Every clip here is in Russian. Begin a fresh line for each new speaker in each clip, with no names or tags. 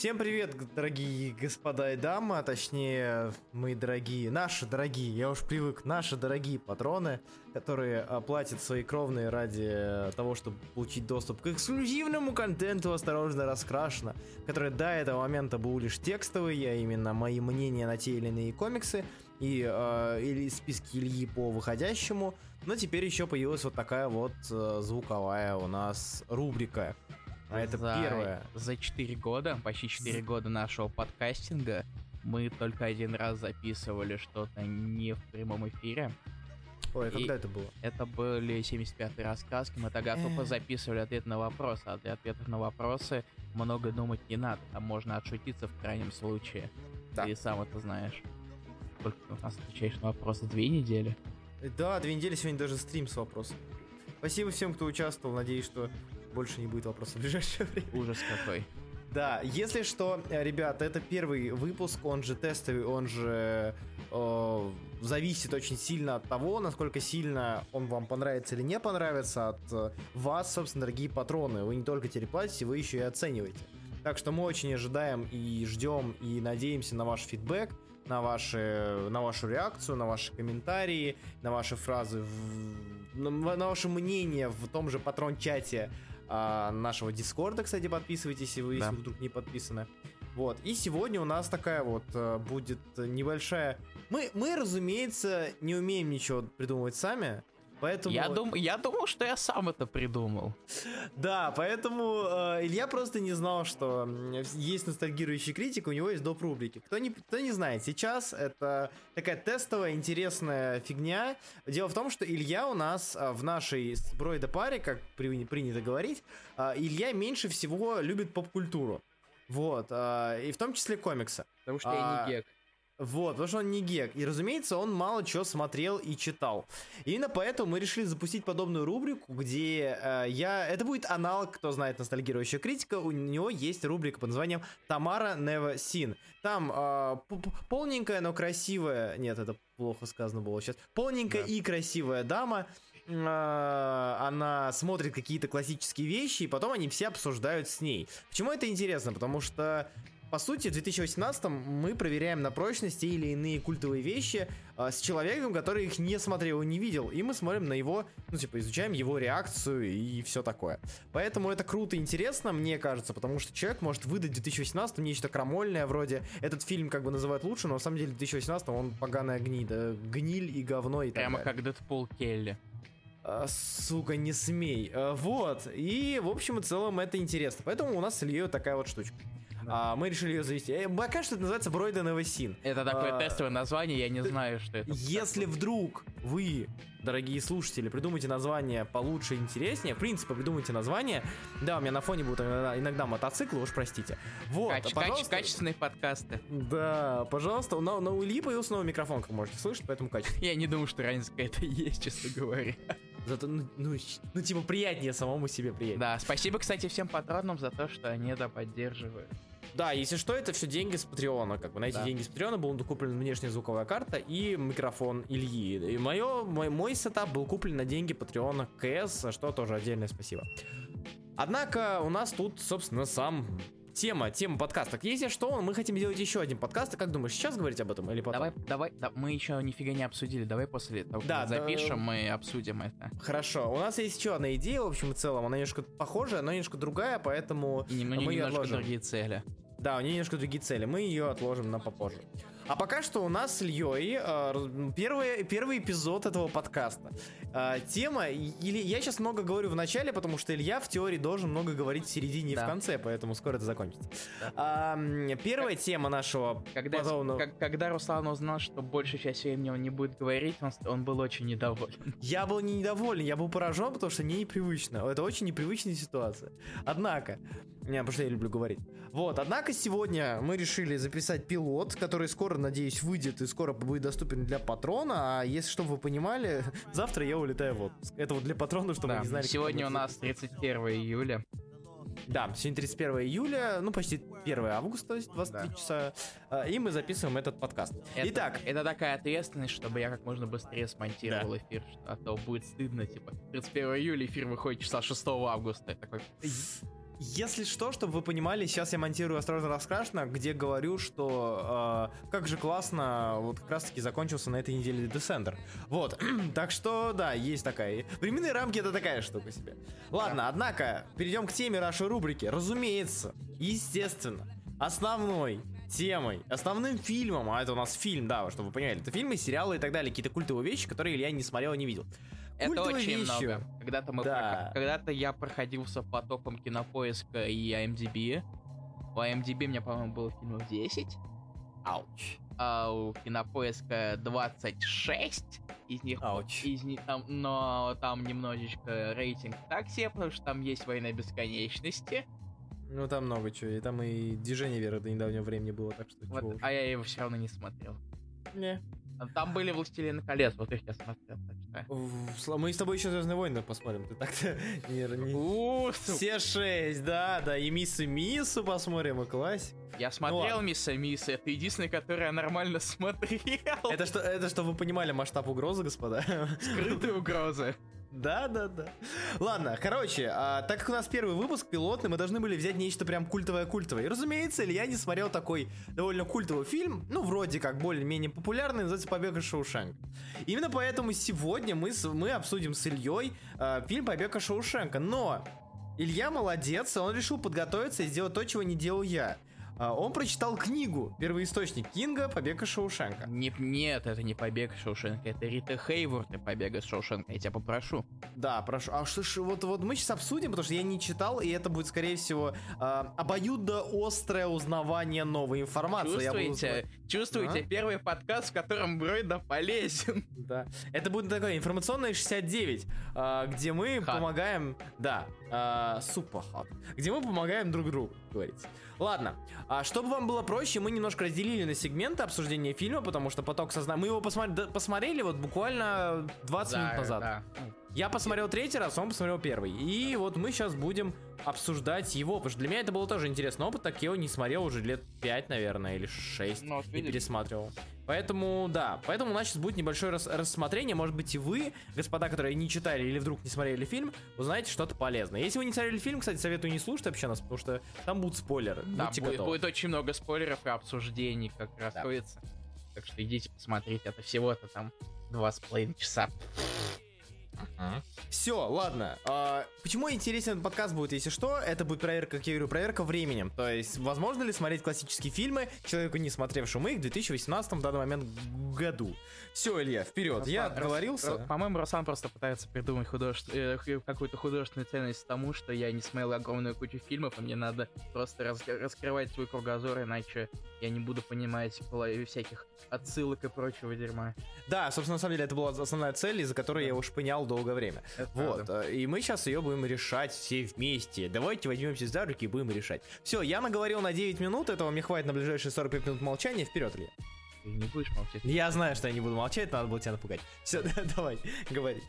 Всем привет, дорогие господа и дамы, а точнее, мои дорогие, наши дорогие, я уж привык, наши дорогие патроны, которые платят свои кровные ради того, чтобы получить доступ к эксклюзивному контенту «Осторожно, раскрашено», который до этого момента был лишь текстовый, а именно мои мнения на те или иные комиксы, и э, или списки Ильи по выходящему, но теперь еще появилась вот такая вот э, звуковая у нас рубрика – а это
за,
первое.
За 4 года, почти 4 года нашего подкастинга, мы только один раз записывали что-то не в прямом эфире.
Ой, а когда это было?
Это были 75-е рассказки. Мы тогда тупо записывали ответ на вопросы, а для ответов на вопросы много думать не надо. Там можно отшутиться в крайнем случае. Да. Ты сам это знаешь. Сколько ты у нас отвечаешь на вопросы? Две недели?
Да, две недели. Сегодня даже стрим с вопросом. Спасибо всем, кто участвовал. Надеюсь, что больше не будет вопросов в ближайшее время.
Ужас какой.
Да, если что, ребята, это первый выпуск, он же тестовый, он же э, зависит очень сильно от того, насколько сильно он вам понравится или не понравится, от э, вас, собственно, дорогие патроны. Вы не только телеплатите, вы еще и оцениваете. Так что мы очень ожидаем и ждем и надеемся на ваш фидбэк, на, ваши, на вашу реакцию, на ваши комментарии, на ваши фразы, в, на, на ваше мнение в том же патрон-чате а, нашего Дискорда, кстати, подписывайтесь, если вы, да. если вдруг не подписаны. Вот. И сегодня у нас такая вот э, будет небольшая... Мы, мы, разумеется, не умеем ничего придумывать сами. Поэтому...
Я, дум... я думал, что я сам это придумал.
Да, поэтому э, Илья просто не знал, что есть ностальгирующий критик, у него есть доп. рубрики. Кто не, кто не знает, сейчас это такая тестовая, интересная фигня. Дело в том, что Илья у нас э, в нашей сбройда паре, как при, принято говорить, э, Илья меньше всего любит поп-культуру. Вот, э, и в том числе комиксы.
Потому что а, я не гек.
Вот, потому что он не гек. И, разумеется, он мало чего смотрел и читал. Именно поэтому мы решили запустить подобную рубрику, где э, я... Это будет аналог, кто знает ностальгирующая критика. У него есть рубрика под названием «Тамара Never Seen». Там э, полненькая, но красивая... Нет, это плохо сказано было сейчас. Полненькая да. и красивая дама э, она смотрит какие-то классические вещи, и потом они все обсуждают с ней. Почему это интересно? Потому что по сути, в 2018 мы проверяем на прочность те или иные культовые вещи э, с человеком, который их не смотрел и не видел. И мы смотрим на его, ну, типа, изучаем его реакцию и все такое. Поэтому это круто и интересно, мне кажется, потому что человек может выдать в 2018 нечто крамольное, вроде этот фильм как бы называют лучше, но на самом деле в 2018 он поганая гнида, гниль и говно и
Прямо
так далее.
как Дэдпул Келли.
А, сука, не смей. А, вот. И, в общем и целом, это интересно. Поэтому у нас с Ильей такая вот штучка. А, мы решили ее завести. Э, пока что это называется Бройден Эвасин.
Это такое а, тестовое название, я не знаю, что это.
Если вдруг вы, дорогие слушатели, придумайте название получше и интереснее, в принципе, придумайте название. Да, у меня на фоне будут иногда, иногда мотоциклы, уж простите. Вот,
Каче- пожалуйста. Качественные подкасты.
Да, пожалуйста. У, на, у Ильи появился новый микрофон, как можете слышать, поэтому качественно.
Я не думаю, что разница какая-то есть, честно говоря.
Зато, ну, ну, ну, типа, приятнее самому себе приятнее.
Да, спасибо, кстати, всем патронам за то, что они это поддерживают.
Да, если что, это все деньги с Патреона. Как бы на эти да. деньги с Патреона была куплена внешняя звуковая карта и микрофон Ильи. И мое, мой, мой сетап был куплен на деньги Патреона КС, что тоже отдельное спасибо. Однако у нас тут, собственно, сам тема, тема подкаста. Если что, мы хотим сделать еще один подкаст. Как думаешь, сейчас говорить об этом или потом?
Давай, давай, да, мы еще нифига не обсудили. Давай после того, да, запишем, да, мы обсудим это.
Хорошо. У нас есть еще одна идея, в общем и целом. Она немножко похожая, но немножко другая, поэтому
и мы
немножко
ее отложим. другие цели.
Да, у нее немножко другие цели. Мы ее отложим на попозже. А пока что у нас с Ильей э, первый, первый эпизод этого подкаста. Э, тема, или я сейчас много говорю в начале, потому что Илья в теории должен много говорить в середине да. и в конце, поэтому скоро это закончится. Да. Э, первая как, тема нашего
когда, подобного... как, когда Руслан узнал, что большая часть времени он не будет говорить, он, он был очень недоволен.
Я был не недоволен, я был поражен, потому что мне непривычно. Это очень непривычная ситуация. Однако, не, потому что я люблю говорить. Вот, однако сегодня мы решили записать пилот, который скоро надеюсь, выйдет и скоро будет доступен для патрона. А если чтобы вы понимали, завтра я улетаю в отпуск. Это вот для патрона, чтобы
да,
вы не знали.
Сегодня у нас 31 июля.
Да, сегодня 31 июля, ну почти 1 августа, то есть 23 да. часа, а, и мы записываем этот подкаст.
Это, Итак. Это такая ответственность, чтобы я как можно быстрее смонтировал да. эфир, а то будет стыдно, типа, 31 июля эфир выходит часа 6 августа. Такой...
Если что, чтобы вы понимали, сейчас я монтирую «Осторожно, раскрашено», где говорю, что э, как же классно, вот как раз-таки закончился на этой неделе Descender. Вот, так что, да, есть такая. Временные рамки — это такая штука себе. Ладно, да. однако, перейдем к теме нашей рубрики. Разумеется, естественно, основной темой, основным фильмом, а это у нас фильм, да, чтобы вы понимали, это фильмы, сериалы и так далее, какие-то культовые вещи, которые Илья не смотрел и не видел.
Это очень вещью. много. Когда-то мы да. про... когда-то я проходился по топам кинопоиска и IMDb. По IMDb у меня, по-моему, было фильмов 10.
Ауч.
А у кинопоиска 26. Из них,
Ауч.
из них там, но там немножечко рейтинг так себе, потому что там есть война бесконечности.
Ну там много чего, и там и движение веры до недавнего времени было, так что.
Вот, а я его все равно не смотрел.
Не.
Там были «Властелины колец», вот их я смотрел.
Так Мы с тобой еще «Звездные войны» посмотрим. Ты так-то не... Все шесть, да, да. И Мисс и Миссу посмотрим, и класс.
Я смотрел ну, Мисс и Мисс, это единственное, которое я нормально смотрел.
Это что, это что вы понимали масштаб угрозы, господа?
Скрытые угрозы.
Да, да, да. Ладно, короче, а, так как у нас первый выпуск пилотный, мы должны были взять нечто прям культовое-культовое. И, разумеется, Илья не смотрел такой довольно культовый фильм, ну, вроде как более-менее популярный, называется «Побег из Шоушенка». Именно поэтому сегодня мы, с, мы обсудим с Ильей а, фильм «Побег из Шоушенка». Но Илья молодец, он решил подготовиться и сделать то, чего не делал я. А, он прочитал книгу, первоисточник Кинга «Побег из Шоушенка».
Не, нет, это не «Побег из Шоушенка», это Рита Хейворд и «Побег из Шоушенка», я тебя попрошу.
Да, прошу. А что ж, вот, вот мы сейчас обсудим, потому что я не читал, и это будет, скорее всего, э, обоюдо острое узнавание новой информации.
Чувствуете? буду... Чувствуете? А? Первый подкаст, в котором Бройда полезен.
Да. Это будет такое информационное 69, э, где мы Хат. помогаем... Да, э, супер Где мы помогаем друг другу, говорится. Ладно, а чтобы вам было проще, мы немножко разделили на сегменты обсуждения фильма, потому что поток сознания... Мы его посмотри... посмотрели вот буквально 20 да, минут назад. Да. Я посмотрел третий раз, он посмотрел первый. И вот мы сейчас будем обсуждать его, потому что для меня это было тоже интересный опыт, так я его не смотрел уже лет 5, наверное, или 6, ну, и пересматривал. Поэтому, да, поэтому у нас сейчас будет небольшое рас рассмотрение, может быть и вы, господа, которые не читали или вдруг не смотрели фильм, узнаете что-то полезное. Если вы не смотрели фильм, кстати, советую не слушать вообще нас, потому что там будут спойлеры.
Да, Будьте будет, будет очень много спойлеров и обсуждений, как да. Так что идите посмотреть, это всего-то там два с половиной часа.
Uh-huh. Все, ладно. А, почему интересен этот подкаст будет, если что? Это будет проверка, как я говорю, проверка временем. То есть, возможно ли смотреть классические фильмы человеку, не смотревшему их в 2018 в данный момент году? Все, Илья, вперед. Руслан, я отговорился.
Рус, по-моему, Руслан просто пытается придумать художеств... э, какую-то художественную ценность тому, что я не смотрел огромную кучу фильмов, и мне надо просто раз... раскрывать свой кругозор, иначе я не буду понимать всяких отсылок и прочего дерьма.
Да, собственно, на самом деле, это была основная цель, из-за которой да. я уж понял долгое время. Это вот, правда. Э, и мы сейчас ее будем решать все вместе. Давайте возьмемся за руки и будем решать. Все, я наговорил на 9 минут, этого мне хватит на ближайшие 45 минут молчания. Вперед, Илья.
Ты не будешь молчать?
Я знаю, что я не буду молчать, надо было тебя напугать. Все, давай, говори.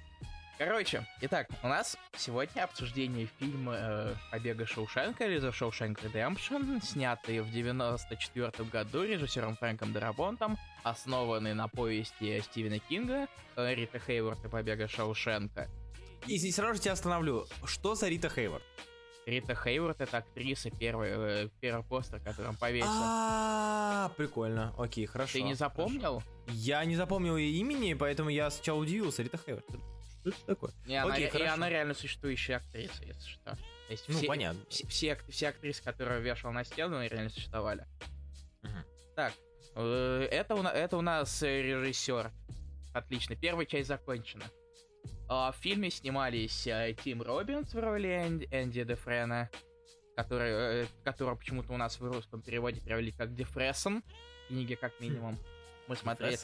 Короче, итак, у нас сегодня обсуждение фильма э, «Побега Шоушенка» или «The Shawshank Redemption», снятый в 94 году режиссером Фрэнком Дарабонтом, основанный на повести Стивена Кинга э, «Рита Хейворд и побега Шоушенка».
И здесь сразу же тебя остановлю. Что за Рита Хейворд?
Рита Хейворд это актриса первый, э, первый постер, который он повесил.
А, прикольно. Окей, хорошо.
Ты не запомнил?
Я не запомнил ее имени, поэтому я сначала удивился. Рита Хейворд.
Что это такое? И, она, Окей, и она реально существующая актриса, если что. То
есть ну, все, понятно.
Все, все, все актрисы, которые вешал на стену, реально существовали. Угу. Так, э, это, у, это у нас режиссер. Отлично, первая часть закончена. А, в фильме снимались э, Тим Робинс в роли Энди Дефрена, который, э, которого почему-то у нас в русском переводе перевели как Дефрессон, книги как минимум. Мы смотрели...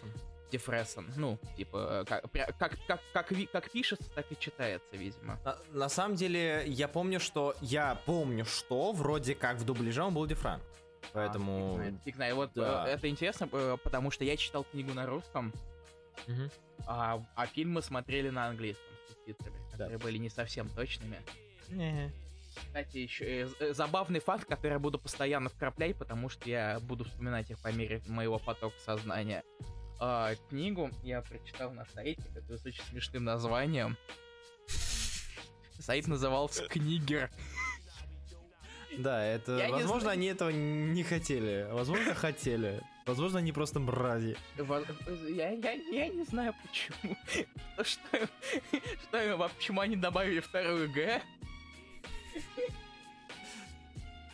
Дефрессон. Ну, типа, как, как, как, как, как пишется, так и читается, видимо.
На, на самом деле, я помню, что... Я помню, что вроде как в дубляже он был Дефран. Поэтому...
А, фиг знает, фиг знает. Вот да. это интересно, потому что я читал книгу на русском, угу. а, а фильмы смотрели на английском с субтитрами, да. которые были не совсем точными. Не. Кстати, еще э, э, забавный факт, который я буду постоянно вкраплять, потому что я буду вспоминать их по мере моего потока сознания. А, книгу я прочитал на сайте, который с очень смешным названием. Сайт назывался Книгер.
Да, это,
Я
возможно, они этого не хотели. Возможно, хотели. Возможно, они просто мрази.
Я, я, я не знаю почему. Что, что, почему они добавили вторую Г?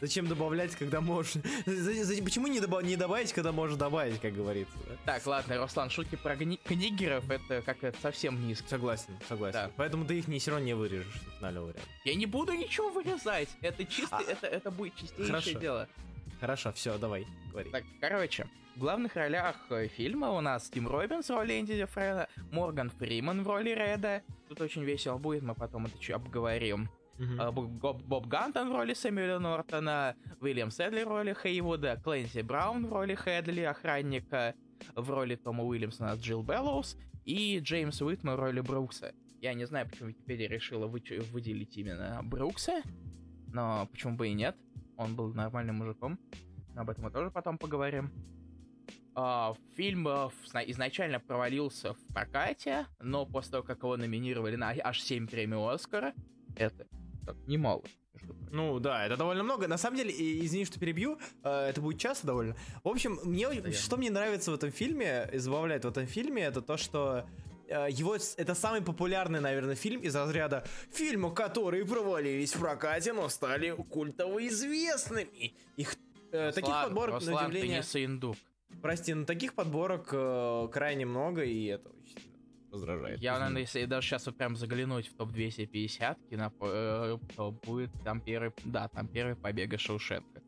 Зачем добавлять, когда за- Почему не, добав- не добавить, когда можешь добавить, как говорится?
Так, ладно, Руслан, шутки про гни- книгеров, это как это совсем низко.
Согласен, согласен.
Да.
Поэтому ты их не, все равно не вырежешь в варианте.
Я не буду ничего вырезать. Это чисто,
А.
это, это будет чистейшее
Хорошо.
дело.
Хорошо, все, давай, говори.
Так, короче, в главных ролях э, фильма у нас Тим Робинс в роли Энди Фреда, Морган Фриман в роли Реда. Тут очень весело будет, мы потом это чуть обговорим. А, Боб, Гантон в роли Сэмюэля Нортона, Уильям Сэдлер в роли Хейвуда, Клэнси Браун в роли Хедли, охранника, в роли Тома Уильямсона Джилл Беллоус и Джеймс Уитмор в роли Брукса. Я не знаю, почему Википедия решила выделить именно Брукса, но почему бы и нет. Он был нормальным мужиком. Об этом мы тоже потом поговорим. А, фильм сна- изначально провалился в прокате, но после того, как его номинировали на аж 7 премий Оскара, это так, немало.
Ну да, это довольно много. На самом деле, извини, что перебью, э, это будет часто довольно. В общем, мне, что мне нравится в этом фильме, и забавляет в этом фильме, это то, что э, его это самый популярный, наверное, фильм из разряда фильмов, которые провалились в прокате, но стали культово известными. Их э, таких
Руслан,
подборок,
Руслан,
на
ты
удивление,
не саиндук.
прости, но таких подборок э, крайне много, и это раздражает.
Я, наверное, если даже сейчас вот прям заглянуть в топ-250 кино, э, то будет там первый, да, там первый побега Шоушенка.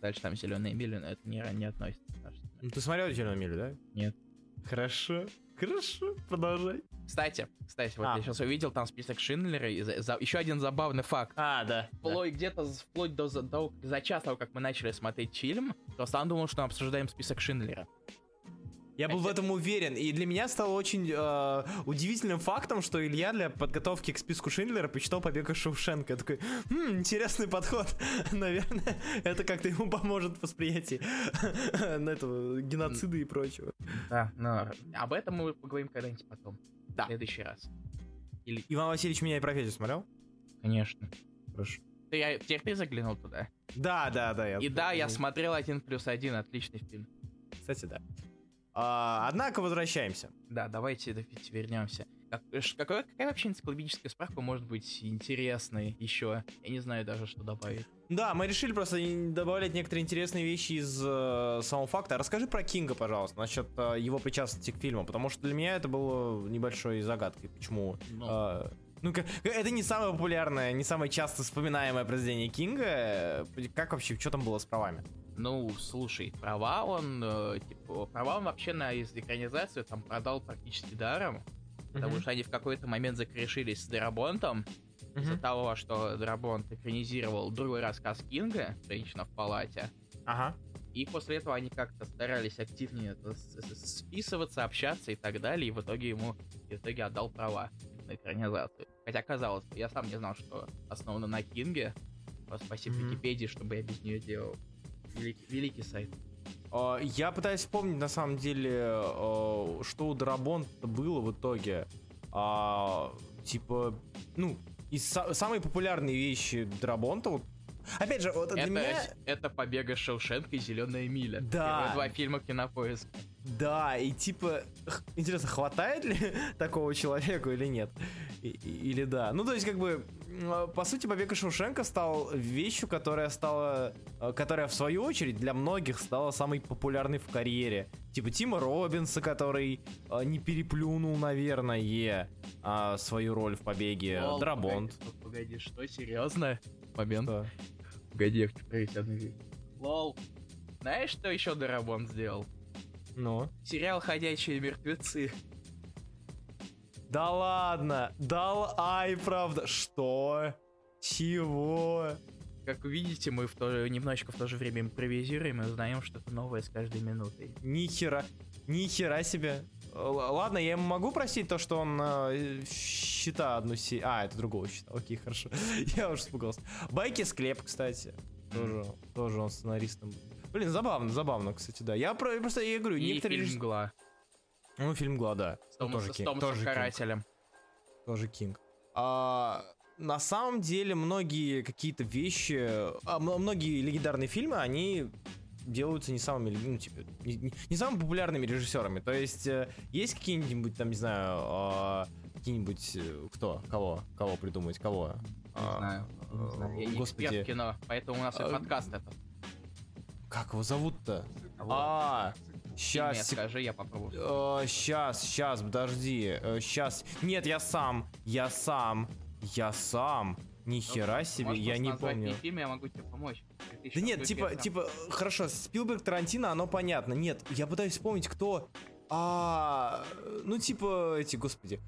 Дальше там зеленые мили, но это не, не относится, кажется.
Ну, ты смотрел «Зеленую милю», да?
Нет.
Хорошо, хорошо, продолжай.
Кстати, кстати, вот
А.
я сейчас увидел там список Шиндлера, и за- за- еще один забавный факт.
А, да. да.
Вплоть где-то з- вплоть до, за, до- за час того, как мы начали смотреть фильм, Руслан думал, что мы обсуждаем список Шиндлера.
Я был в этом уверен, и для меня стало очень э, удивительным фактом, что Илья для подготовки к списку Шиндлера почитал «Побег из Шоушенка». Я такой, «Хм, интересный подход. Наверное, это как-то ему поможет в восприятии на этого геноцида и прочего.
Да, но об этом мы поговорим когда-нибудь потом.
Да.
В следующий раз. Или,
Иван Васильевич меня и профессию смотрел?
конечно.
Хорошо.
Ты, я, теперь ты заглянул туда.
Да, да, да.
И да, я смотрел один плюс один, отличный фильм.
Кстати, да. А, однако возвращаемся.
Да, давайте вернемся. Как, ш- какой- какая вообще энциклопедическая справка может быть интересной еще? Я не знаю даже, что добавить.
Да, мы решили просто добавлять некоторые интересные вещи из э, самого факта. Расскажи про Кинга, пожалуйста, насчет э, его причастности к фильму, потому что для меня это было небольшой загадкой, почему.
Ну.
э, ну, это не самое популярное, не самое часто вспоминаемое произведение Кинга. Э, Как вообще, что там было с правами?
Ну, слушай, права он, э, типа, права он вообще на из экранизацию там продал практически даром, потому
Мгм.
что они в какой-то момент закрешились с Дарабонтом из-за
Мгм.
того, что Дарабонт экранизировал другой рассказ Кинга «Женщина в палате»,
Ага.
и после этого они как-то старались активнее списываться, общаться и так далее, и в итоге ему в итоге отдал права на экранизацию. Хотя, казалось бы, я сам не знал, что основано на Кинге. Спасибо
Мгм.
Википедии, чтобы я без нее делал. Великий, великий сайт.
Э, Я пытаюсь вспомнить, на самом деле, э, что у Дарабонта было в итоге. А, Типа, ну, из са- самые популярные вещи Дарабонта, вот Опять же, вот для
это,
меня...
это «Побега из Шоушенка» и «Зеленая миля».
Да.
Первые два фильма кинопоиска.
Да, и типа, интересно, хватает ли такого человеку или нет? И- и- или да. Ну, то есть, как бы, по сути, побег из Шоушенка стал вещью, которая стала, э, которая, в свою очередь, для многих стала самой популярной в карьере. Типа Тима Робинса, который э, не переплюнул, наверное, а, свою роль в побеге.
Лол,
Драбонт.
Погоди, погоди, что, серьезно? Момент.
Что?
Погоди, я хочу проверить одну вещь. Лол. Знаешь, что еще Дарабон сделал?
Ну?
Сериал «Ходячие мертвецы».
Да ладно! Да л- Ай, правда! Что? Чего?
Как вы видите, мы в то же, немножечко в то же время импровизируем и узнаем что-то новое с каждой минутой.
Нихера, нихера себе. Л- Ладно, я ему могу простить то, что он э, счета одну си... А, это другого счета. Окей, хорошо. я уже испугался. Байки склеп, кстати. Тоже, тоже он сценаристом. Блин, забавно, забавно, кстати, да. Я про- просто, я говорю,
И
некоторые...
фильм
Ну, фильм Гла, да.
с Томас-
тоже
с
Кинг,
Томасом
тоже Кинг.
Карателем.
Тоже Кинг. А, на самом деле многие какие-то вещи, а, многие легендарные фильмы, они делаются не самыми, ну, типа, не, не, не самыми популярными режиссерами. То есть, э, есть какие-нибудь, там, не знаю, э, какие-нибудь, э, кто, кого, кого придумать, кого?
Не а, знаю, не знаю. Я господи. в кино, поэтому у нас а, и подкаст это.
Как его зовут-то? А, Сейчас.
Нет, скажи, я попробую.
Э, сейчас, сейчас, подожди. Э, сейчас. Нет, я сам. Я сам. Я сам. Ни хера себе, я не помню.
фильм, я могу тебе помочь.
Да нет, типа, сам. типа, хорошо, Спилберг, Тарантино, оно понятно. Нет, я пытаюсь вспомнить, кто... А, ну, типа, эти, господи.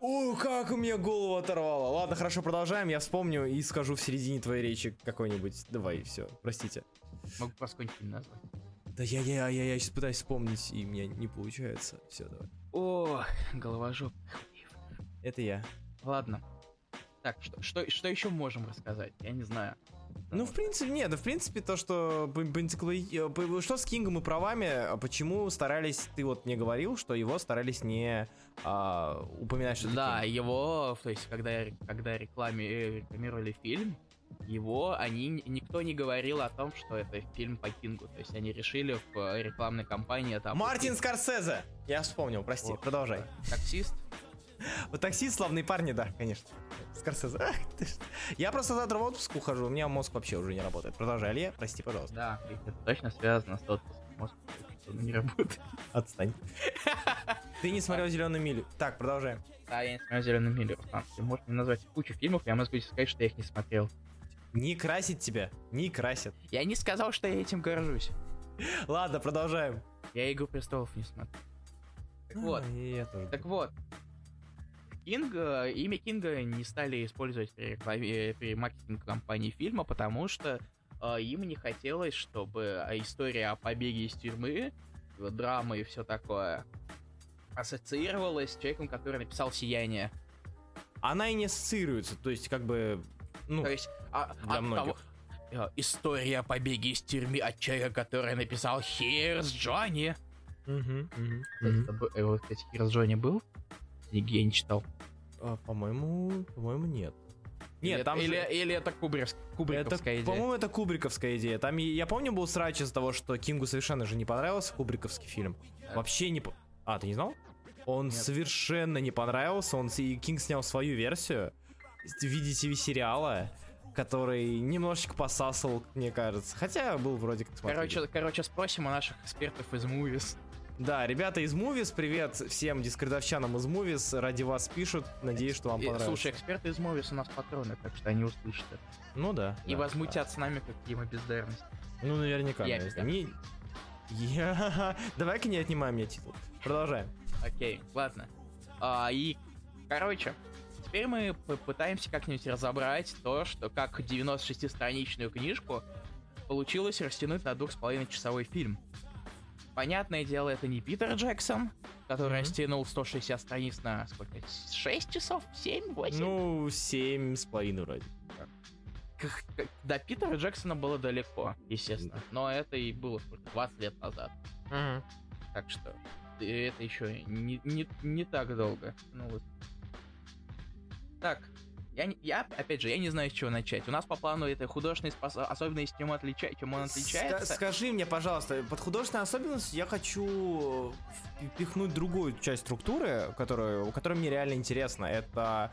О, как у меня голову оторвало. Ладно, хорошо, продолжаем. Я вспомню и скажу в середине твоей речи какой-нибудь. Давай, все, простите.
Могу какой-нибудь назвать.
Да я, я, я, я сейчас пытаюсь вспомнить, и у меня не получается. Все, давай.
О, головожоп.
Это я.
Ладно. Так, что, что, что еще можем рассказать? Я не знаю.
Ну, в принципе, нет, да, в принципе, то, что э, что с Кингом и правами, а почему старались, ты вот мне говорил, что его старались не а, упоминать, что
Да, его, то есть, когда, когда рекламе, э, рекламировали фильм, его они никто не говорил о том, что это фильм по Кингу. То есть они решили в э, рекламной кампании там.
Мартин Скорсезе! Я вспомнил, прости, вот. продолжай.
Таксист?
Вот таксист, славные парни, да, конечно. Скорсезе. Я просто завтра в отпуск ухожу, у меня мозг вообще уже не работает. Продолжай, Илья, прости, пожалуйста.
Да, это точно связано с отпуском. Мозг не работает.
Отстань. Ты не смотрел зеленую милю. Так, продолжаем.
Да, я не смотрел зеленую милю, Руслан. Ты можешь мне назвать кучу фильмов, я могу сказать, что я их не смотрел.
Не красит тебя, не красит.
Я не сказал, что я этим горжусь.
Ладно, продолжаем.
Я Игру престолов не смотрю. Так а, вот. Так вот. Кинга, имя Кинга не стали использовать при, рекламе, при маркетинге компании фильма, потому что э, им не хотелось, чтобы история о побеге из тюрьмы, драма и все такое ассоциировалась с человеком, который написал «Сияние».
Она и не ассоциируется, то есть как бы ну,
То есть, а, для от многих. Того, э, история о побеге из тюрьмы от человека, который написал Here's Johnny. Угу, угу. Вот, кстати, Here's Johnny был? Я не читал.
А, по-моему, по-моему, нет.
Нет, или, там или, же... или это Кубрик, Кубриковская
это,
идея?
По-моему, это Кубриковская идея. Там, я помню, был срач из-за того, что Кингу совершенно же не понравился Кубриковский фильм. Вообще не... А, ты не знал? Он Нет. совершенно не понравился. Он и Кинг снял свою версию в виде TV-сериала, который немножечко посасывал, мне кажется. Хотя был вроде как
Короче, короче, спросим у наших экспертов из Movies.
Да, ребята из Movies, привет всем дискредовчанам из Movies, ради вас пишут, надеюсь, что вам понравится.
Слушай, эксперты из Movies у нас патроны, так что они услышат это.
Ну да.
И
да,
возмутят да. с нами, какие мы бездарности.
Ну, наверняка. Я не... Я... Давай-ка не отнимай мне титул. Продолжаем.
Окей, ладно. А, и, короче, теперь мы попытаемся как-нибудь разобрать то, что как 96-страничную книжку получилось растянуть на двух с половиной часовой фильм. Понятное дело, это не Питер Джексон, который mm-hmm. растянул 160 страниц на сколько? 6 часов? 7? 8?
Ну, 7 с половиной вроде.
До Питера Джексона было далеко, естественно. Но это и было сколько? 20 лет назад. Mm-hmm. Так что это еще не, не, не так долго. Ну вот так, я, я, опять же, я не знаю, с чего начать. У нас по плану это художественные спос... особенности, чем, отлича... чем он отличается.
скажи мне, пожалуйста, под художественной особенностью я хочу впихнуть другую часть структуры, которую, которая мне реально интересна. Это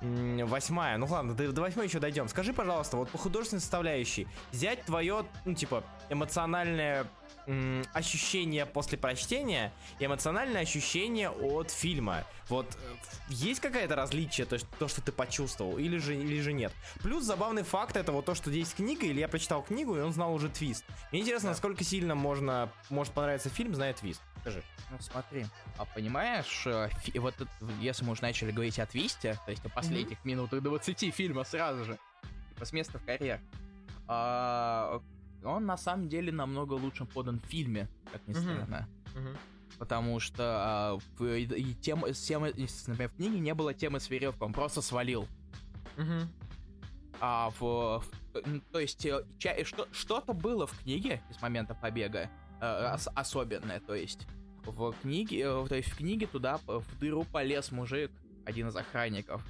восьмая. Ну ладно, до, до восьмой еще дойдем. Скажи, пожалуйста, вот по художественной составляющей, взять твое, ну, типа, эмоциональное ощущение после прочтения и эмоциональное ощущение от фильма. Вот э, есть какая-то различие, то, то, что ты почувствовал, или же, или же нет. Плюс забавный факт это вот то, что здесь книга, или я прочитал книгу, и он знал уже твист. Мне интересно, да. насколько сильно можно, может понравиться фильм, зная твист. Скажи.
Ну смотри, а понимаешь, э, фи- вот если мы уже начали говорить о твисте, то есть о последних mm-hmm. минутах 20 фильма сразу же, типа с места в карьер, а, он на самом деле намного лучше подан в фильме, как ни странно. Uh-huh. Потому что а, в, и тема, тема, например, в книге не было темы с веревкой, он просто свалил. Uh-huh. А в, в то есть э, что, что-то было в книге с момента побега э, ос, особенное, то есть в книге, э, то есть в книге туда в дыру полез мужик, один из охранников.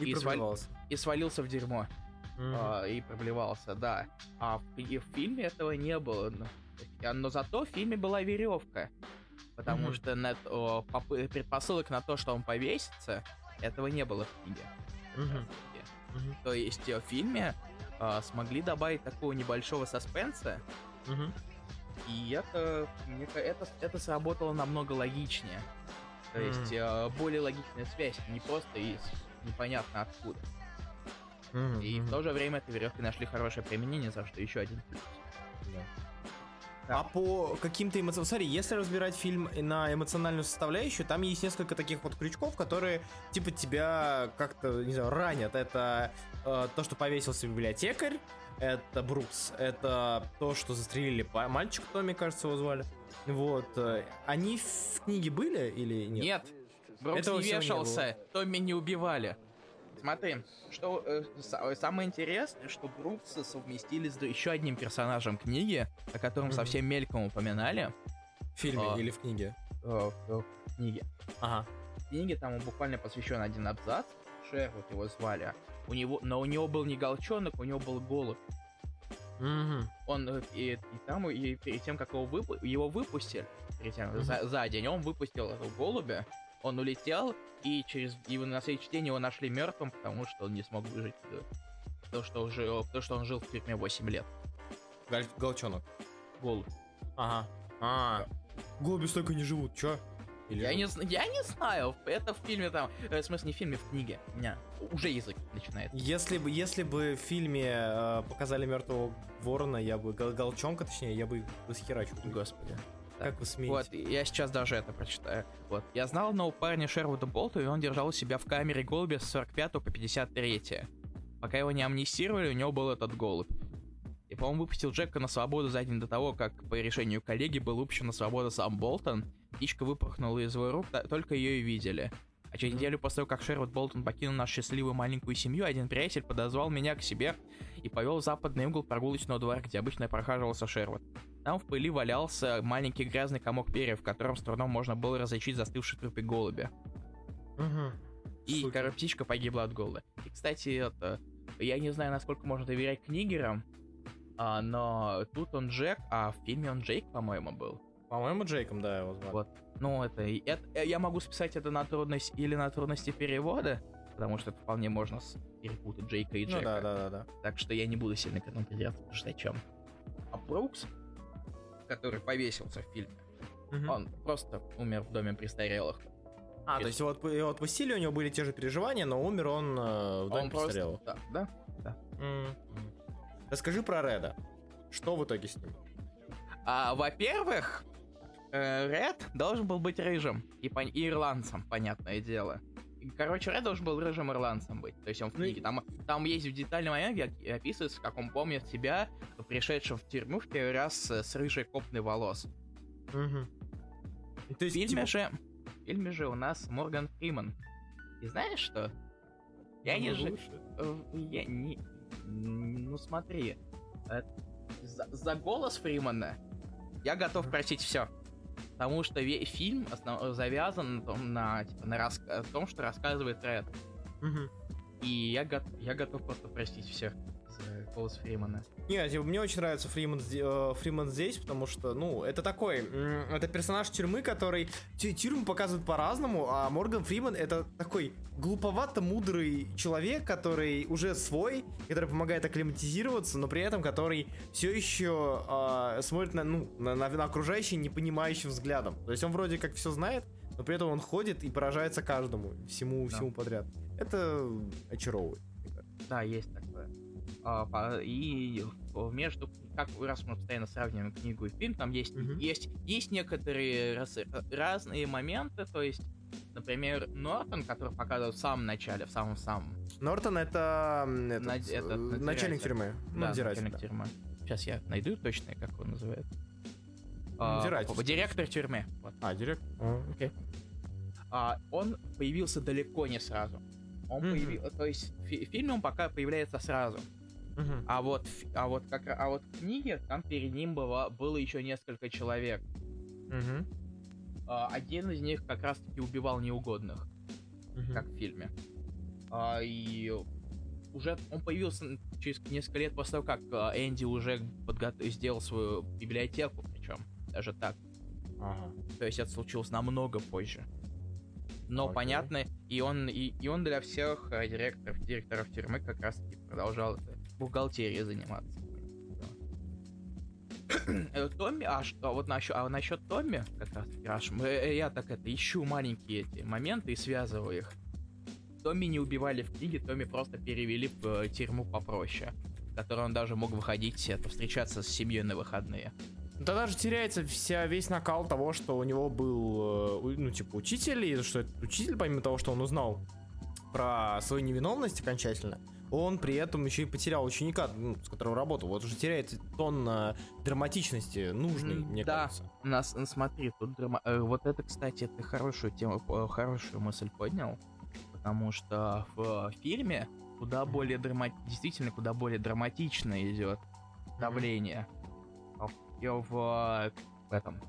И, и, свалил,
и свалился в дерьмо. Mm-hmm. А, и проблевался, да. А в, и в фильме этого не было. Но, но зато в фильме была веревка. Потому mm-hmm. что на, о, поп, предпосылок на то, что он повесится, этого не было в книге. Mm-hmm. Mm-hmm. То есть э, в фильме э, смогли добавить такого небольшого саспенса. Mm-hmm. И это, это, это сработало намного логичнее. То mm-hmm. есть э, более логичная связь, не просто из непонятно откуда. Mm-hmm. И в то же время этой веревки нашли хорошее применение, за что еще один плюс.
Да. А по каким-то эмоциям... Смотри, если разбирать фильм на эмоциональную составляющую, там есть несколько таких вот крючков, которые, типа, тебя как-то, не знаю, ранят. Это э, то, что повесился библиотекарь, это Брукс, это то, что застрелили мальчик, Томми, кажется, его звали. Вот. Э, они в книге были или нет?
Нет. Брукс Этого не вешался, не Томми не убивали. Смотри, что э, э, самое интересное, что Брукса совместили с еще одним персонажем книги, о котором mm-hmm. совсем мельком упоминали.
В фильме а, или в книге?
А, в, в книге. Ага. В книге там буквально посвящен один абзац. Шервуд его звали. У него, но у него был не голчонок, у него был голубь. Mm-hmm. Он э, и, и там, и перед тем, как его, вып... его выпустили, перед тем, mm-hmm. за, за день, он выпустил этого голубя, он улетел, и через его на следующий день его нашли мертвым, потому что он не смог выжить. То, что, уже, то, что он жил в тюрьме 8 лет.
Гол Голчонок.
Голубь.
Ага. А, да. голуби столько не живут, чё?
Или я, не, я не знаю, это в фильме там, э, в смысле не в фильме, в книге. У меня уже язык начинает.
Если бы, если бы в фильме э, показали мертвого ворона, я бы, гол, голчонка точнее, я бы расхерачил.
Господи.
Как вы смеете?
Вот, я сейчас даже это прочитаю. Вот. Я знал одного парня Шервуда Болта, и он держал у себя в камере голубя с 45 по 53. Пока его не амнистировали, у него был этот голубь. И, по-моему, выпустил Джека на свободу за день до того, как по решению коллеги был выпущен на свободу сам Болтон. Птичка выпорхнула из его рук, только ее и видели. А через неделю после того, как Шервуд Болтон покинул нашу счастливую маленькую семью, один приятель подозвал меня к себе и повел в западный угол прогулочного двора, где обычно прохаживался Шервуд. Там в пыли валялся маленький грязный комок перьев, в котором с трудом можно было различить застывший трупик голубя. Угу. И, Супер. короче, птичка погибла от голода. И, кстати, это... Я не знаю, насколько можно доверять книгерам, а, но тут он Джек, а в фильме он Джейк, по-моему, был.
По-моему, Джейком, да, его звали. Вот.
Ну, это, это... Э, я могу списать это на трудность или на трудности перевода, потому что это вполне можно перепутать Джейка и Джека. Ну
да, да, да, да.
Так что я не буду сильно к этому придираться, потому что о чем. А Брукс, который повесился в фильме, угу. он просто умер в доме престарелых.
А, то есть его, его отпустили, у него были те же переживания, но умер он э, в доме он престарелых.
Просто, да, да, да.
Mm. Расскажи про Реда. Что в итоге с ним?
А, во-первых, э, Ред должен был быть рыжим и, по- и ирландцем, понятное дело. Короче, Ред должен был рыжим ирландцем быть. То есть он в ну книге. Там, там есть в детальный момент, где описывается, как он помнит себя, пришедшим в тюрьму в первый раз с, с рыжей копной волос. Угу. То есть, в, фильме типа... же, в фильме же у нас Морган Фриман. И знаешь что? Я ну, не же... Э, я не... Ну смотри. Э, за, за голос Фримана я готов просить все. Потому что весь фильм основ... завязан на, типа, на рас... том, что рассказывает Ред. Угу. И я, го... я готов просто простить всех голос Фримана.
Нет, типа, мне очень нравится Фриман, э, Фриман здесь, потому что, ну, это такой, это персонаж тюрьмы, который тюрьму показывают по-разному, а Морган Фриман это такой глуповато мудрый человек, который уже свой, который помогает акклиматизироваться, но при этом который все еще э, смотрит на, ну, на, на, на окружающий непонимающим взглядом. То есть он вроде как все знает, но при этом он ходит и поражается каждому, всему, да. всему подряд. Это очаровывает.
Да, есть такое. А, и между, как раз мы постоянно сравниваем книгу и фильм, там есть, mm-hmm. есть, есть некоторые раз, разные моменты, то есть, например, Нортон, который показывал в самом начале, в самом-самом.
Нортон это, этот, Над, этот начальник тюрьмы.
Да, начальник да. тюрьмы. Сейчас я найду точно, как он называет. А, директор тюрьмы.
Вот. А, директор.
Окей. Okay. А, он появился далеко не сразу. Он mm-hmm. появился, то есть в фильме он пока появляется сразу. А вот, а вот как, а вот в книге там перед ним было, было еще несколько человек. Uh-huh. А, один из них как раз-таки убивал неугодных, uh-huh. как в фильме. А, и уже он появился через несколько лет после того, как э, Энди уже подго... сделал свою библиотеку, причем даже так. Ага. То есть это случилось намного позже. Но Окей. понятно, и он, и, и он для всех э, директоров, директоров тюрьмы как раз таки продолжал бухгалтерией заниматься. Э, Томми, а что, вот насчет, а насчет Томми, как раз таки, мы, я так это ищу маленькие эти моменты и связываю их. Томми не убивали в книге, Томми просто перевели в э, тюрьму попроще, в которой он даже мог выходить, это, встречаться с семьей на выходные.
Тогда же теряется вся, весь накал того, что у него был, э, ну, типа, учитель, и что этот учитель, помимо того, что он узнал про свою невиновность окончательно, он при этом еще и потерял ученика, ну, с которым работал. Вот уже теряется тонна драматичности нужной, mm, мне да. кажется.
Нас, смотри, тут драма... Э, вот это, кстати, ты хорошую тему, хорошую мысль поднял потому что в фильме куда более драма... действительно куда более драматично идет давление. И в, в этом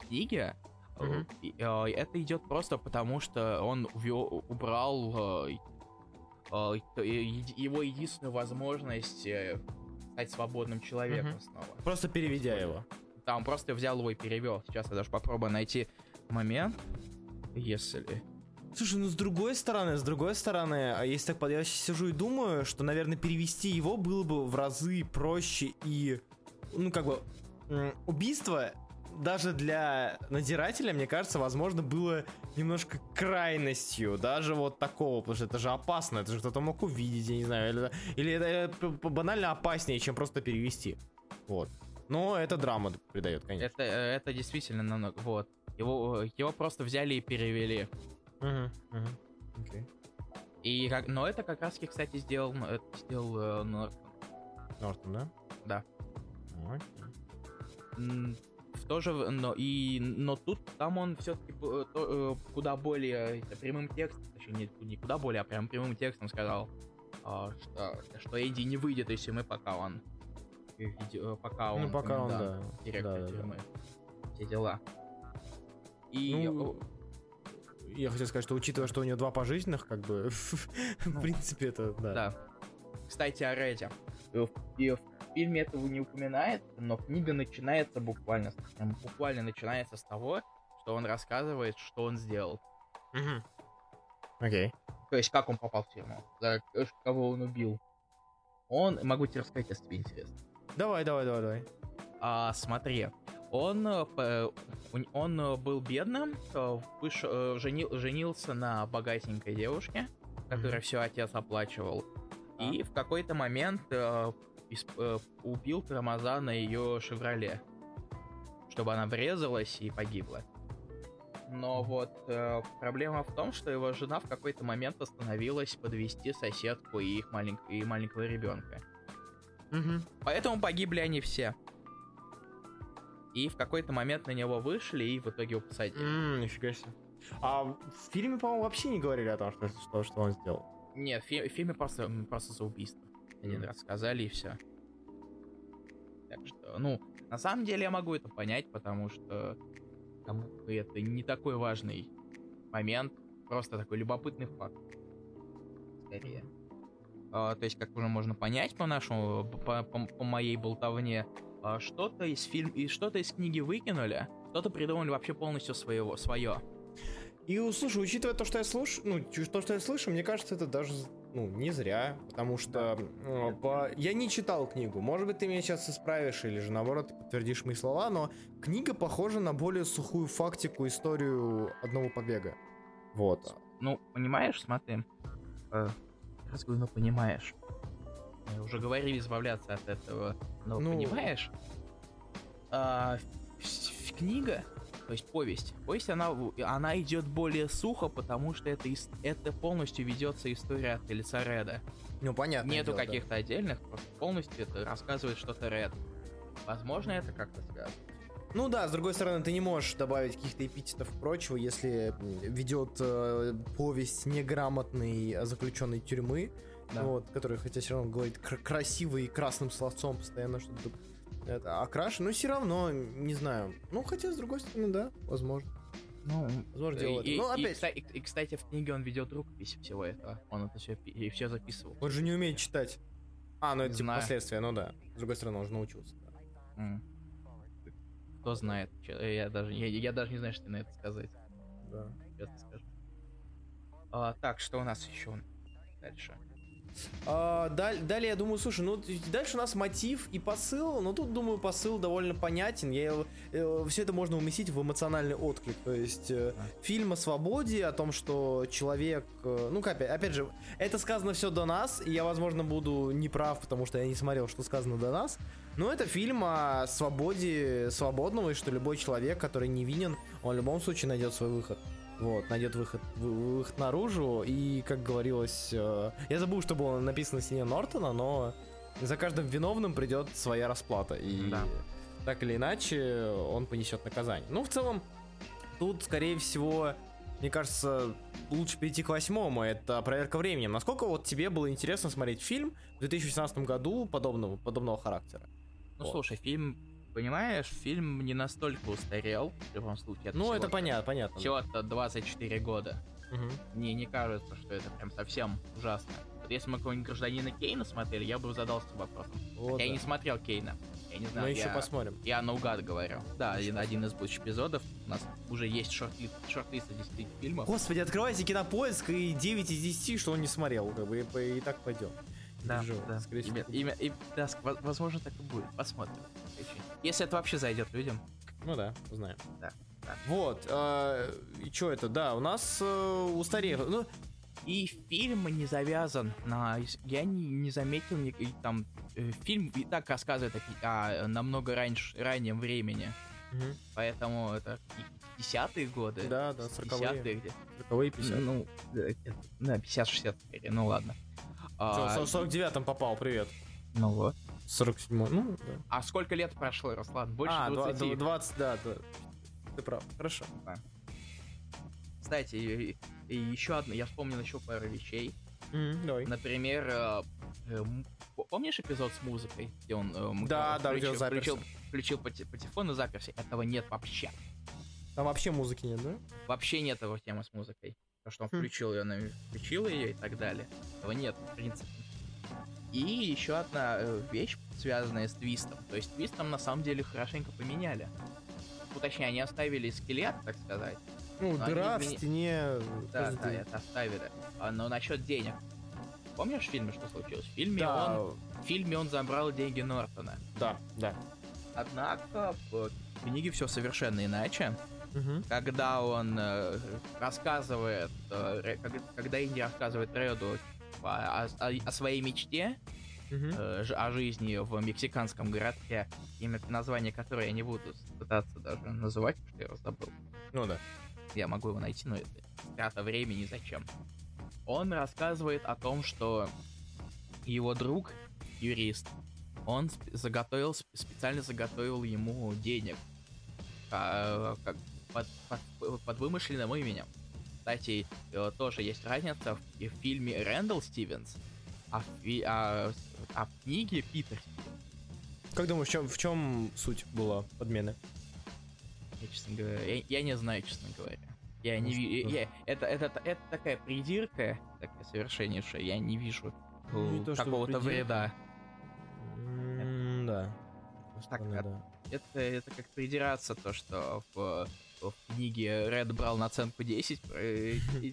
книге mm-hmm. это идет просто потому, что он ввел, убрал э, его единственную возможность стать свободным человеком mm-hmm. снова.
Просто переведя его.
Да, он просто взял его и перевел. Сейчас я даже попробую найти момент, если
Слушай, ну с другой стороны, с другой стороны, а если так я сижу и думаю, что, наверное, перевести его было бы в разы проще и, ну, как бы, убийство даже для надзирателя, мне кажется, возможно, было немножко крайностью, даже вот такого, потому что это же опасно, это же кто-то мог увидеть, я не знаю, или, или это банально опаснее, чем просто перевести. Вот. Но это драма придает, конечно.
Это, э, это действительно намного, вот. Его, его просто взяли и перевели. Угу, угу. Окей. И как, но это как раз, кстати, сделал, сделал э, Нортон.
Нортон, да?
Да. Окей. В то же, но и, но тут там он все-таки э, куда более это, прямым текстом, точнее не, не куда более, а прям прямым текстом сказал, э, что, что Эдди не выйдет из тюрьмы, пока он, э, пока он,
ну, пока он, да,
директор да, тюрьмы, да. все дела.
И ну, я хотел сказать, что учитывая, что у него два пожизненных, как бы, в ну, принципе, это, да.
Да. Кстати, о Реде. И в фильме этого не упоминает, но книга начинается буквально, буквально начинается с того, что он рассказывает, что он сделал.
Окей. Okay.
То есть, как он попал в тюрьму, за кого он убил. Он, могу тебе рассказать, если тебе интересно.
Давай, давай, давай, давай.
А, смотри, он, э, он э, был бедным, э, вышел, женил, женился на богатенькой девушке, которая mm-hmm. все отец оплачивал. И в какой-то момент убил тормоза на ее «Шевроле», чтобы она врезалась и погибла. Но вот э, проблема в том, что его жена в какой-то момент остановилась подвести соседку и их маленьк- и маленького ребенка. Угу. Поэтому погибли они все. И в какой-то момент на него вышли и в итоге его посадили.
Ммм, нифига себе. А в фильме, по-моему, вообще не говорили о том, что, что, что он сделал.
Нет, в, фи- в фильме просто, просто за убийство. Один mm. раз сказали и все. Так что, ну, на самом деле я могу это понять, потому что кому это не такой важный момент, просто такой любопытный факт. Скорее. А, то есть, как уже можно понять по нашему, по, по, по моей болтовне, а, что-то из фильм и что-то из книги выкинули, что-то придумали вообще полностью своего, свое.
И, слушай, учитывая то, что я слышу, ну, то, что я слышу, мне кажется, это даже, ну, не зря, потому что э, по... я не читал книгу. Может быть, ты меня сейчас исправишь или же, наоборот, подтвердишь мои слова, но книга похожа на более сухую фактику, историю одного побега. Вот.
Ну, понимаешь, смотри, э, раз говорю, ну, понимаешь, мы уже говорили избавляться от этого, но ну... понимаешь, а, книга, то есть повесть, повесть она, она идет более сухо, потому что это, это полностью ведется история от лица Реда.
Ну, понятно.
Нету каких-то да. отдельных, просто полностью это рассказывает что-то Ред. Возможно, это как-то связано.
Ну да, с другой стороны, ты не можешь добавить каких-то эпитетов и прочего, если ведет э, повесть неграмотной заключенной тюрьмы, да. вот, который, хотя все равно говорит кр- красиво и красным словцом постоянно что-то это окрашено, но все равно, не знаю. Ну, хотя, с другой стороны, да, возможно.
Ну, возможно, дело и, ну, опять... и, и, и, кстати, в книге он ведет рукопись всего этого. Он это все и все записывал.
Он же не умеет читать. А, ну это типа последствия, ну да. С другой стороны, он же научился. Да. Mm.
Кто знает? Я даже, я, я даже не знаю, что на это сказать.
Да.
Честно скажу. А, так, что у нас еще дальше?
А, далее, далее, я думаю, слушай, ну дальше у нас мотив и посыл, но тут, думаю, посыл довольно понятен. Я, э, все это можно уместить в эмоциональный отклик. То есть э, фильм о свободе, о том, что человек, э, ну опять, опять же, это сказано все до нас, и я, возможно, буду неправ, потому что я не смотрел, что сказано до нас. Но это фильм о свободе свободного, и что любой человек, который невинен, он в любом случае найдет свой выход. Вот, найдет выход, выход наружу. И, как говорилось, э, я забыл, что было написано на стене Нортона, но за каждым виновным придет своя расплата. И да. так или иначе он понесет наказание. Ну, в целом, тут, скорее всего, мне кажется, лучше перейти к восьмому. Это проверка временем. Насколько вот тебе было интересно смотреть фильм в 2016 году подобного, подобного характера?
Ну, вот. слушай, фильм понимаешь, фильм не настолько устарел, в любом случае.
Это ну, это понятно, понятно.
Всего-то 24 года. Угу. Мне не кажется, что это прям совсем ужасно. Вот если мы какого-нибудь гражданина Кейна смотрели, я бы задался вопросом. Вот, я да. не смотрел Кейна. Я не знаю.
Мы я, еще посмотрим.
Я наугад говорю. Да, один, один из будущих эпизодов. У нас уже есть шорт-лист, шорт-лист 10 фильмов.
Господи, открывайте кинопоиск и 9 из 10, что он не смотрел. Как бы и, и так пойдем.
Да, Вижу, да. Скорее имя, имя, и, да, возможно, так и будет. Посмотрим. Если это вообще зайдет людям.
Ну да, узнаем.
Да. да.
Вот. Э, и что это? Да, у нас э, устарел. Ну,
и фильм не завязан на... Я не, не заметил ни, там... Э, фильм и так рассказывает о, о намного раньше, раннем времени. Угу. Поэтому это десятые годы.
Да, да, 40-е.
где. 40-е, 50 Ну, да, 50-60 ну ладно.
А, в 49-м попал, привет.
Ну вот.
47 ну, да.
А сколько лет прошло, Руслан? Больше а, 20?
20, да, да. Ты прав. Хорошо. Да.
Кстати, и, и еще одно, я вспомнил еще пару вещей.
Mm, давай.
Например, э, э, помнишь эпизод с музыкой, где он
э, да, да,
включил, где включил, включил патефон и заперся? Этого нет вообще.
Там вообще музыки нет, да?
Вообще нет его темы с музыкой. То, что он хм. включил ее, включил ее и так далее. Этого нет, в принципе. И еще одна э, вещь, связанная с твистом. То есть твистом на самом деле хорошенько поменяли. Ну, точнее, они оставили скелет, так сказать.
Ну, дыра в стене.
Да, да, это оставили. А, но насчет денег. Помнишь в фильме, что случилось? В фильме, да. он, в фильме он забрал деньги Нортона.
Да, да.
Однако в книге все совершенно иначе. Угу. Когда он э, рассказывает, э, когда Инди рассказывает Реду о, о, о своей мечте, uh э, о жизни в мексиканском городке, имя название которое я не буду пытаться даже называть, потому что я его забыл.
Ну да.
Я могу его найти, но это трата времени зачем. Он рассказывает о том, что его друг, юрист, он заготовил, специально заготовил ему денег как, под, под, под вымышленным именем. Кстати, э, тоже есть разница в, в фильме Рэндалл Стивенс, а в, а, а в книге Питер
Как думаешь, в чем, в чем суть была подмены?
Я, честно говоря, я, я не знаю, честно говоря. Я не вижу. Я, это, это, это такая придирка, такая совершеннейшая. Я не вижу ну, какого-то вреда.
Mm, да.
Так, да. Это, это как придираться, то, что в в книге Ред брал наценку 10,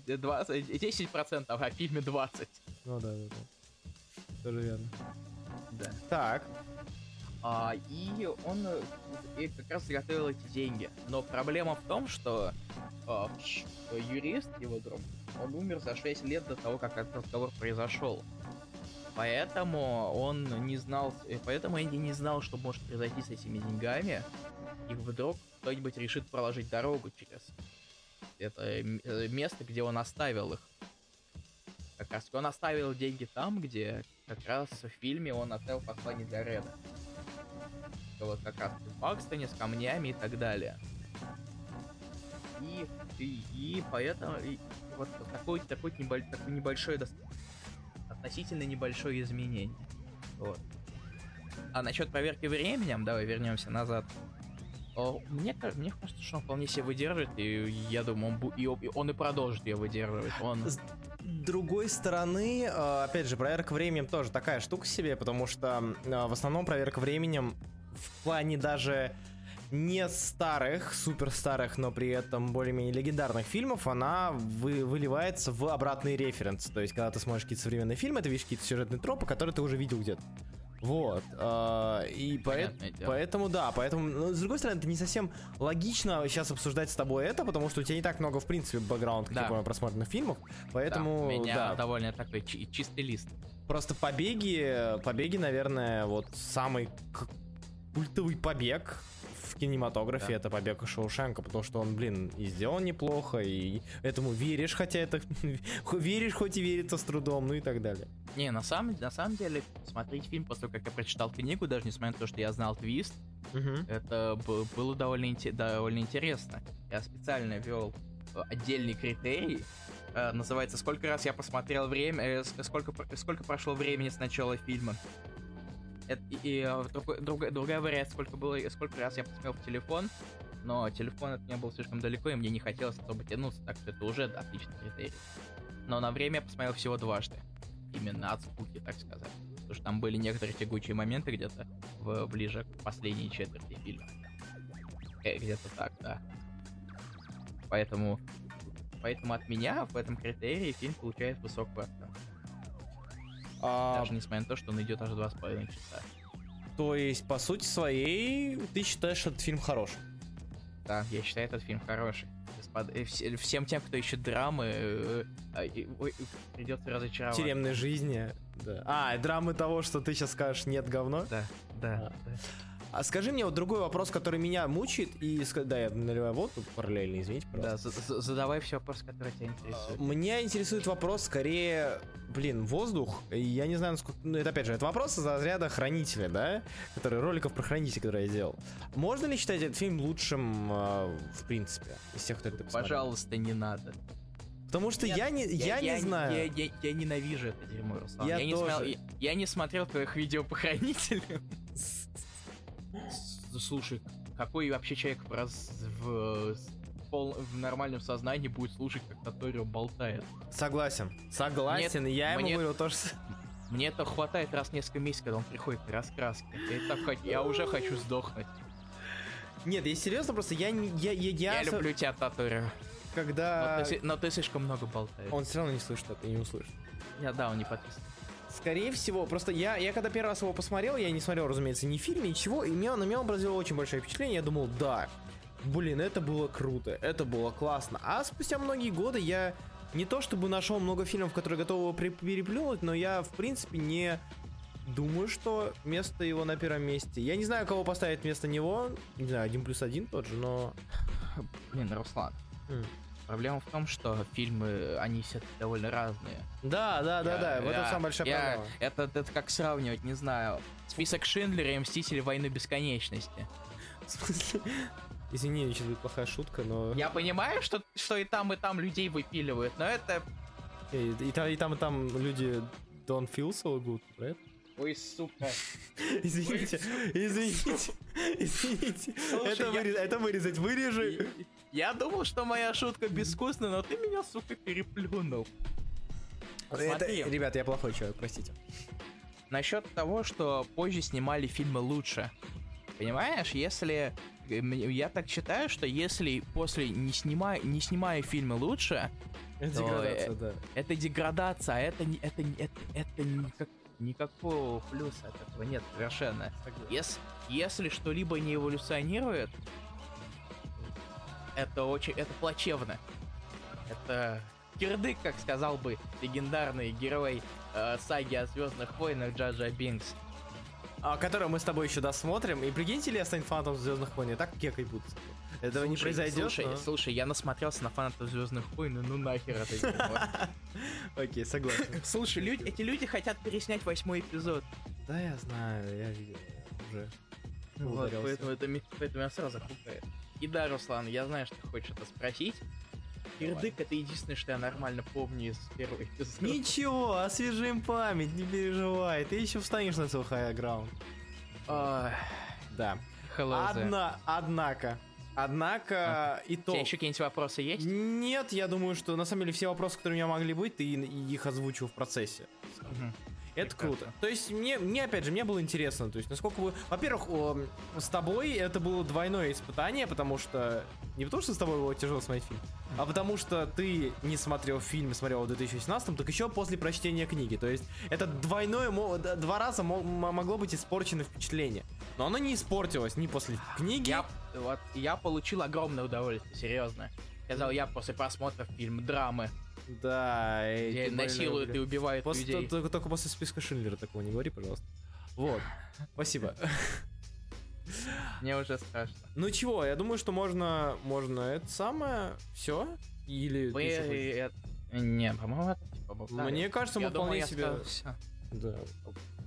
20, 10%, а в фильме 20.
Ну да, да, да. Тоже верно.
Да.
Так.
А, и он и как раз заготовил эти деньги. Но проблема в том, что а, юрист, его друг, он умер за 6 лет до того, как этот разговор произошел. Поэтому он не знал, поэтому Энди не знал, что может произойти с этими деньгами. И вдруг кто-нибудь решит проложить дорогу через это э, место, где он оставил их. Как раз он оставил деньги там, где как раз в фильме он оставил послание для Реда. Вот как раз в Бакстоне с камнями и так далее. И, и, и поэтому и вот такой, такой, небольш, такой небольшое, относительно небольшое изменение. Вот. А насчет проверки временем, давай вернемся назад Мне, мне кажется, что он вполне себе выдержит, и я думаю, он, и он и продолжит ее выдерживать. Он...
С другой стороны, э, опять же, проверка временем тоже такая штука себе, потому что э, в основном проверка временем в плане даже не старых, супер старых, но при этом более-менее легендарных фильмов, она вы, выливается в обратный референс. То есть, когда ты смотришь какие-то современные фильмы, ты видишь какие-то сюжетные тропы, которые ты уже видел где-то. Вот. Э, и поэт, поэтому, да, поэтому, но, с другой стороны, это не совсем логично сейчас обсуждать с тобой это, потому что у тебя не так много, в принципе, бэкграунд, как да. я понял, просмотренных фильмов. Поэтому, да,
у меня
да.
довольно такой чистый лист.
Просто побеги, побеги, наверное, вот самый культовый побег кинематографе это побег Шоушенка, потому что он, блин, и сделан неплохо, и этому веришь, хотя это веришь, хоть и верится с трудом, ну и так далее.
Не, на самом, на самом деле, смотреть фильм после того, как я прочитал книгу, даже несмотря на то, что я знал твист, угу. это было довольно, довольно интересно. Я специально вел э, отдельный критерий, э, называется «Сколько раз я посмотрел время, э, сколько, сколько прошло времени с начала фильма». Это, и, и э, другой, другая, другая вариация, сколько было, сколько раз я посмотрел в телефон, но телефон от меня был слишком далеко, и мне не хотелось особо тянуться, так что это уже отличный критерий. Но на время я посмотрел всего дважды. Именно от скуки, так сказать. Потому что там были некоторые тягучие моменты где-то в, ближе к последней четверти фильма. Э, где-то так, да. Поэтому, поэтому от меня в этом критерии фильм получает высокую оценку. А... Даже несмотря на то, что он идет аж два с половиной часа.
То есть, по сути своей, ты считаешь этот фильм хороший?
Да, я считаю этот фильм хороший. Э, всем тем, кто ищет драмы, э, а, придется разочаровать.
Тюремной жизни. Да. А, драмы того, что ты сейчас скажешь нет говно?
Да, да, а. да.
А скажи мне вот другой вопрос, который меня мучает, и да, я наливаю воду параллельно, извините,
пожалуйста. Да, задавай все вопросы, которые тебя интересуют.
Меня интересует вопрос скорее, блин, воздух. Я не знаю, насколько... Ну, это опять же, это вопрос из разряда хранителя, да? Который, роликов про хранителя, который я делал. Можно ли считать этот фильм лучшим, э, в принципе, из всех, кто это
посмотрел? Пожалуйста, не надо.
Потому что Нет, я не, я, я, я не знаю.
Я, я, я ненавижу это дерьмо, Руслан. Я, я, тоже. не смотрел, я, я не смотрел твоих видео по хранителям. Слушай, какой вообще человек в, раз, в, пол, в нормальном сознании будет слушать, как Таторио болтает?
Согласен. Согласен, мне, я ему мне, говорю тоже.
Мне это хватает раз в несколько месяцев, когда он приходит к раскраске. Я, так, я уже хочу сдохнуть.
Нет, я серьезно, просто я не... Я, я,
я, я люблю тебя, Таторио.
Когда...
Но ты, но ты слишком много болтаешь.
Он все равно не слышит это, не услышит.
Я, да, он не подписан.
Скорее всего, просто я, я когда первый раз его посмотрел, я не смотрел, разумеется, ни фильм, ничего, и меня, на меня он произвел очень большое впечатление, я думал, да, блин, это было круто, это было классно. А спустя многие годы я не то чтобы нашел много фильмов, которые готовы его переплюнуть, но я, в принципе, не думаю, что место его на первом месте. Я не знаю, кого поставить вместо него, не знаю, один плюс один тот же, но...
Блин, Руслан, mm. Проблема в том, что фильмы, они все довольно разные.
Да, да, да, я, да, в этом самая большая я, проблема.
Это, это как сравнивать, не знаю, список Шиндлера и Мстители Войны Бесконечности.
В смысле? Извини, сейчас будет плохая шутка, но...
Я понимаю, что, что и там, и там людей выпиливают, но это...
И, и, и, там, и там, и там люди don't feel so good, right?
Ой, сука.
Извините, извините, извините. Слушай, это, я... вырез... это вырезать вырежи.
Я думал, что моя шутка безвкусная, но ты меня, сука, переплюнул.
Это, ребят, я плохой человек, простите.
Насчет того, что позже снимали фильмы лучше. Понимаешь, если... Я так считаю, что если после не снимая, не снимая фильмы лучше,
это деградация, да.
Это деградация, а это, это, это, это никак, никакого плюса от этого нет совершенно. Если, если что-либо не эволюционирует, это очень, это плачевно. Это кирдык, как сказал бы легендарный герой э, саги о Звездных войнах Джаджа Бинкс.
А, которую мы с тобой еще досмотрим. И прикиньте, ли я стану фанатом Звездных войн, я так кекать буду. Этого слушай, не произойдет.
Слушай, но... слушай, я насмотрелся на фанатов Звездных войн, ну нахер это
Окей, согласен.
Слушай, люди, эти люди хотят переснять восьмой эпизод.
Да, я знаю, я видел уже.
Вот, поэтому это, поэтому я сразу пукаю. И да, Руслан, я знаю, что ты хочешь это спросить. Кирдык это единственное, что я нормально помню из первого эпизода.
Ничего, освежим память, не переживай. Ты еще встанешь на свой ground.
А,
да. Одна, однако, Однако, а. и то... У тебя
еще какие-нибудь вопросы есть?
Нет, я думаю, что на самом деле все вопросы, которые у меня могли быть, ты их озвучил в процессе. Угу. Это круто. То есть мне, мне, опять же, мне было интересно, то есть насколько вы... Во-первых, с тобой это было двойное испытание, потому что... Не потому что с тобой было тяжело смотреть фильм, а потому что ты не смотрел фильм, смотрел в 2018, так еще после прочтения книги. То есть это двойное... Два раза могло быть испорчено впечатление. Но оно не испортилось ни после книги...
Я, вот, я получил огромное удовольствие, серьезно. Сказал я после просмотра фильма драмы
да,
где насилуют и убивают
после,
людей.
Только, только после списка Шиндлера такого не говори, пожалуйста. Вот. Спасибо.
Мне уже страшно.
Ну чего, я думаю, что можно, можно это самое, все? Или
Вы, это... Не, по-моему, это типа
Мне кажется, мы вполне себе...
Да.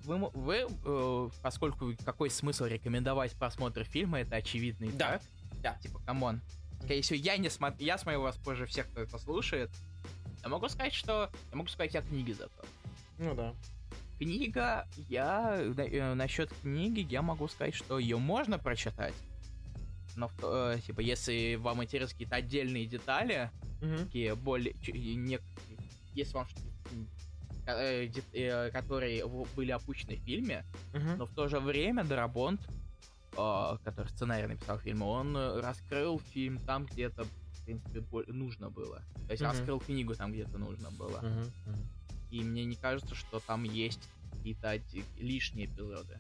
Вы, вы э, поскольку какой смысл рекомендовать просмотр фильма, это очевидный,
да?
Так? Да. Типа, come on. Если я не смотрю, я смотрю вас позже всех, кто это слушает, я могу сказать, что... Я могу сказать о книге зато.
Ну да.
Книга, я... Э, насчет книги я могу сказать, что ее можно прочитать. Но, э, типа, если вам интересны какие-то отдельные детали, угу. такие более... Не, если вам э, э, которые были опущены в фильме, угу. но в то же время Дарабонт, э, который сценарий написал фильма, он раскрыл фильм там, где то в принципе, нужно было. То есть mm-hmm. раскрыл книгу там где-то нужно было. Mm-hmm. И мне не кажется, что там есть какие-то лишние эпизоды.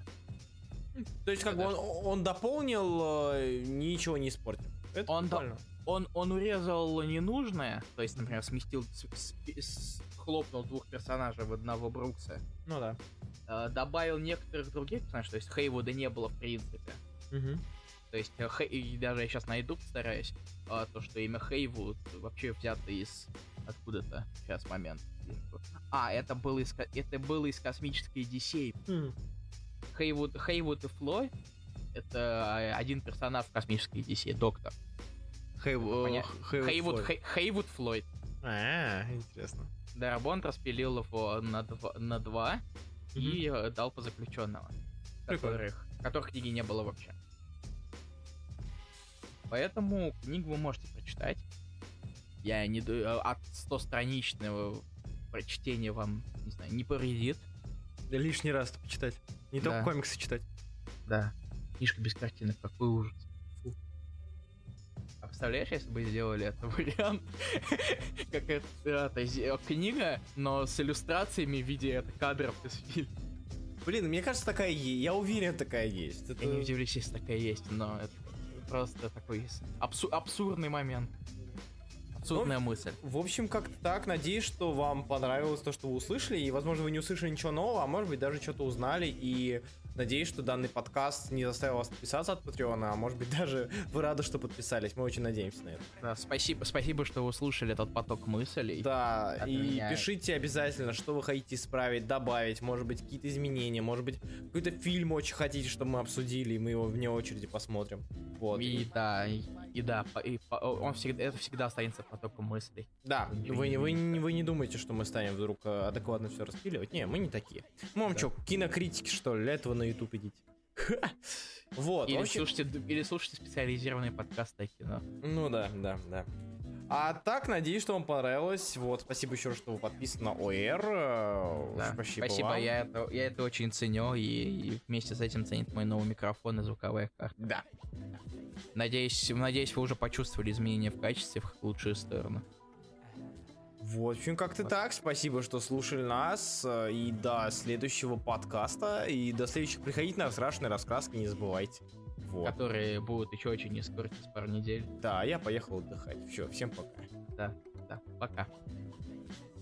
То есть, как бы он, он дополнил, э, ничего не испортил.
Это он, до, он, он урезал ненужное, то есть, например, сместил, с, с, с, хлопнул двух персонажей в одного Брукса.
Ну да.
Э, добавил некоторых других персонажей, то есть Хейвуда не было в принципе. Угу. То есть, э, Хей, и даже я сейчас найду, постараюсь, а, то, что имя Хейвуд вообще взято из откуда-то. Сейчас, момент. А, это было из, это было из космической. Mm. Хейвуд, Хейвуд и Флой это а, один персонаж в космической DC, доктор.
Хейвуд,
Хейвуд, Хейвуд, Флойд.
А, интересно.
Дарабонт распилил его на два, на два mm-hmm. и э, дал по заключенного, которых, которых книги не было вообще. Поэтому книгу вы можете прочитать. Я не э, от 100 страничного прочтения вам, не знаю, не повредит.
Да лишний раз почитать. Не да. только комиксы читать.
Да. Книжка без картинок, какой ужас. Фу. А представляешь, если бы сделали это вариант? как это, э, книга, но с иллюстрациями в виде кадров из фильма.
Блин, мне кажется, такая есть. Я уверен, такая есть.
Я не удивлюсь, если такая есть, но это просто такой абсу- абсурдный момент. Абсурдная ну, мысль.
В общем, как так. Надеюсь, что вам понравилось то, что вы услышали. И, возможно, вы не услышали ничего нового, а может быть, даже что-то узнали. И Надеюсь, что данный подкаст не заставил вас подписаться от Патреона, а может быть даже вы рады, что подписались. Мы очень надеемся на это.
Да, спасибо, спасибо, что вы слушали этот поток мыслей.
Да, и меня... пишите обязательно, что вы хотите исправить, добавить, может быть, какие-то изменения, может быть, какой-то фильм очень хотите, чтобы мы обсудили, и мы его вне очереди посмотрим. Вот.
И, да, и, и да, и, он всегда, это всегда останется потоком мыслей.
Да, вы, вы, вы, вы не думаете, что мы станем вдруг э, адекватно все распиливать? Не, мы не такие. Мы вам да. что, кинокритики, что ли? Для этого на YouTube идите.
Вот. Или, общем... слушайте, или слушайте специализированные подкасты о кино.
Ну да, да, да. А так, надеюсь, что вам понравилось. Вот, спасибо еще что вы подписаны на ОР.
Да, спасибо, спасибо я, это, я это очень ценю, и, и вместе с этим ценит мой новый микрофон и звуковая карта.
Да.
Надеюсь, надеюсь, вы уже почувствовали изменения в качестве в лучшую сторону.
В общем, как-то так. Спасибо, что слушали нас. И до следующего подкаста. И до следующих приходите на страшные раскраски, не забывайте.
Вот. Которые будут еще очень не скоро, через пару недель.
Да, я поехал отдыхать. Все, всем пока.
Да, да, пока.